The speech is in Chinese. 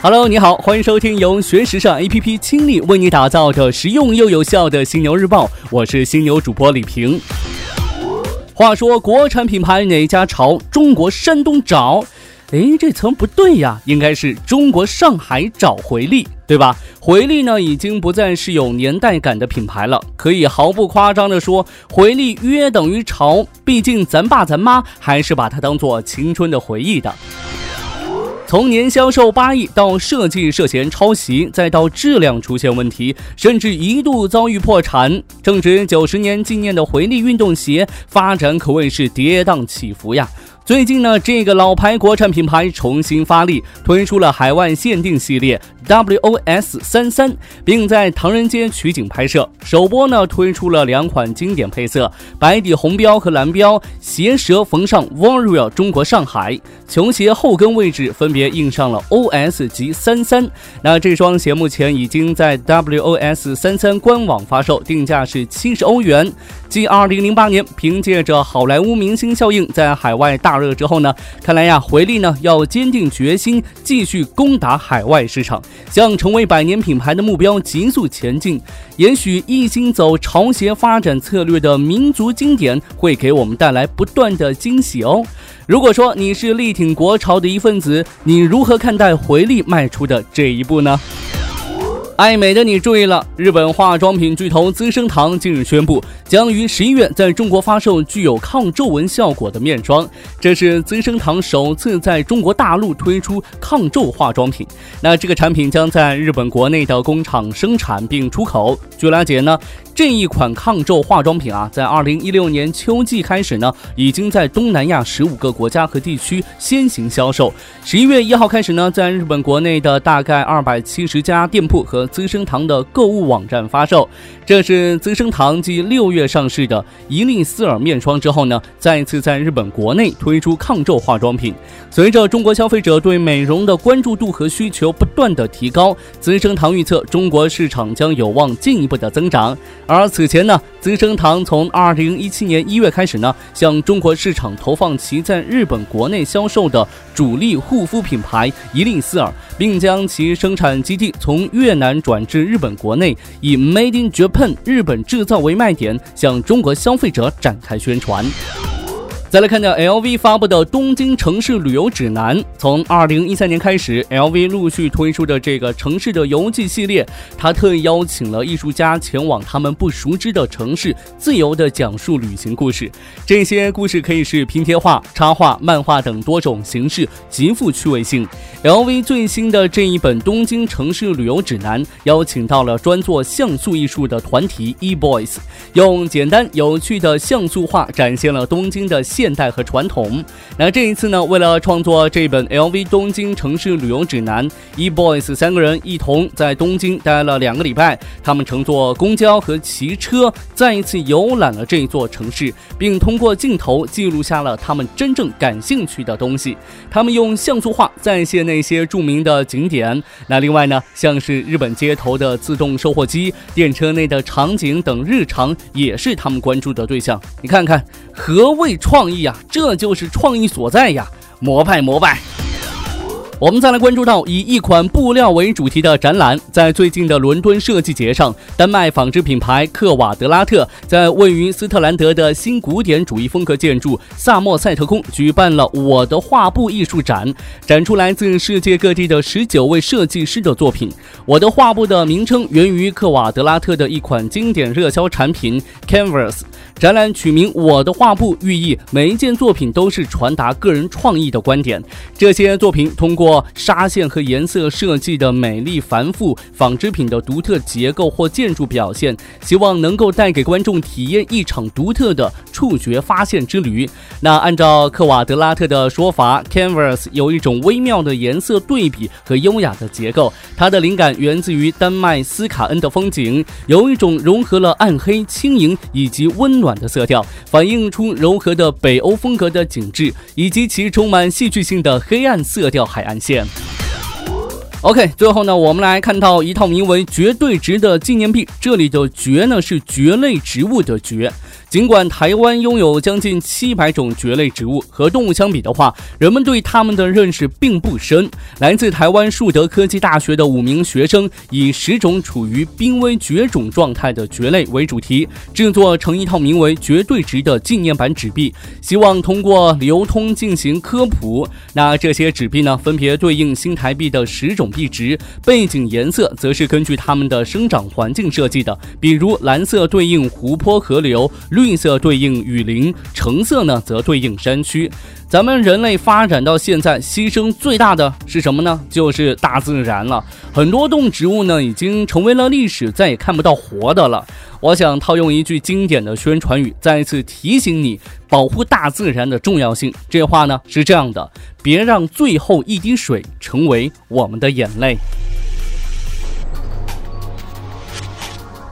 Hello，你好，欢迎收听由学时尚 APP 倾力为你打造的实用又有效的犀牛日报，我是犀牛主播李平。话说国产品牌哪家潮？中国山东找？哎，这词不对呀，应该是中国上海找回力，对吧？回力呢，已经不再是有年代感的品牌了，可以毫不夸张的说，回力约等于潮。毕竟咱爸咱妈还是把它当做青春的回忆的。从年销售八亿到设计涉嫌抄袭，再到质量出现问题，甚至一度遭遇破产。正值九十年纪念的回力运动鞋发展可谓是跌宕起伏呀。最近呢，这个老牌国产品牌重新发力，推出了海外限定系列 WOS 三三，并在唐人街取景拍摄。首播呢，推出了两款经典配色：白底红标和蓝标，鞋舌缝上 Warrior 中国上海。球鞋后跟位置分别印上了 OS 及三三。那这双鞋目前已经在 WOS 三三官网发售，定价是七十欧元。继二零零八年凭借着好莱坞明星效应在海外大热之后呢，看来呀，回力呢要坚定决心，继续攻打海外市场，向成为百年品牌的目标急速前进。也许一心走潮鞋发展策略的民族经典会给我们带来不断的惊喜哦。如果说你是力挺国潮的一份子，你如何看待回力迈出的这一步呢？爱美的你注意了！日本化妆品巨头资生堂近日宣布，将于十一月在中国发售具有抗皱纹效果的面霜。这是资生堂首次在中国大陆推出抗皱化妆品。那这个产品将在日本国内的工厂生产并出口。据了解呢。这一款抗皱化妆品啊，在二零一六年秋季开始呢，已经在东南亚十五个国家和地区先行销售。十一月一号开始呢，在日本国内的大概二百七十家店铺和资生堂的购物网站发售。这是资生堂继六月上市的伊丽丝尔面霜之后呢，再次在日本国内推出抗皱化妆品。随着中国消费者对美容的关注度和需求不断的提高，资生堂预测中国市场将有望进一步的增长。而此前呢，资生堂从二零一七年一月开始呢，向中国市场投放其在日本国内销售的主力护肤品牌伊丽丝尔，并将其生产基地从越南转至日本国内，以 Made in Japan 日本制造为卖点，向中国消费者展开宣传。再来看到 LV 发布的东京城市旅游指南。从二零一三年开始，LV 陆续推出的这个城市的游记系列，它特意邀请了艺术家前往他们不熟知的城市，自由地讲述旅行故事。这些故事可以是拼贴画、插画、漫画等多种形式，极富趣味性。LV 最新的这一本东京城市旅游指南，邀请到了专做像素艺术的团体 E Boys，用简单有趣的像素画展现了东京的。现代和传统。那这一次呢，为了创作这本 LV 东京城市旅游指南，E Boys 三个人一同在东京待了两个礼拜。他们乘坐公交和骑车，再一次游览了这座城市，并通过镜头记录下了他们真正感兴趣的东西。他们用像素画再现那些著名的景点。那另外呢，像是日本街头的自动售货机、电车内的场景等日常，也是他们关注的对象。你看看，何谓创？意呀，这就是创意所在呀！膜拜膜拜。我们再来关注到以一款布料为主题的展览，在最近的伦敦设计节上，丹麦纺织品牌克瓦德拉特在位于斯特兰德的新古典主义风格建筑萨默塞特宫举办了“我的画布”艺术展，展出来自世界各地的十九位设计师的作品。“我的画布”的名称源于克瓦德拉特的一款经典热销产品 Canvas。展览取名“我的画布”，寓意每一件作品都是传达个人创意的观点。这些作品通过纱线和颜色设计的美丽繁复纺织品的独特结构或建筑表现，希望能够带给观众体验一场独特的触觉发现之旅。那按照克瓦德拉特的说法，Canvas 有一种微妙的颜色对比和优雅的结构，它的灵感源自于丹麦斯卡恩的风景，有一种融合了暗黑、轻盈以及温暖。的色调反映出柔和的北欧风格的景致，以及其充满戏剧性的黑暗色调海岸线。OK，最后呢，我们来看到一套名为“绝对值”的纪念币，这里的“绝”呢是蕨类植物的“蕨”。尽管台湾拥有将近七百种蕨类植物，和动物相比的话，人们对它们的认识并不深。来自台湾树德科技大学的五名学生以十种处于濒危绝种状态的蕨类为主题，制作成一套名为“绝对值”的纪念版纸币，希望通过流通进行科普。那这些纸币呢，分别对应新台币的十种币值，背景颜色则是根据它们的生长环境设计的，比如蓝色对应湖泊河流。绿色对应雨林，橙色呢则对应山区。咱们人类发展到现在，牺牲最大的是什么呢？就是大自然了。很多动植物呢已经成为了历史，再也看不到活的了。我想套用一句经典的宣传语，再次提醒你保护大自然的重要性。这话呢是这样的：别让最后一滴水成为我们的眼泪。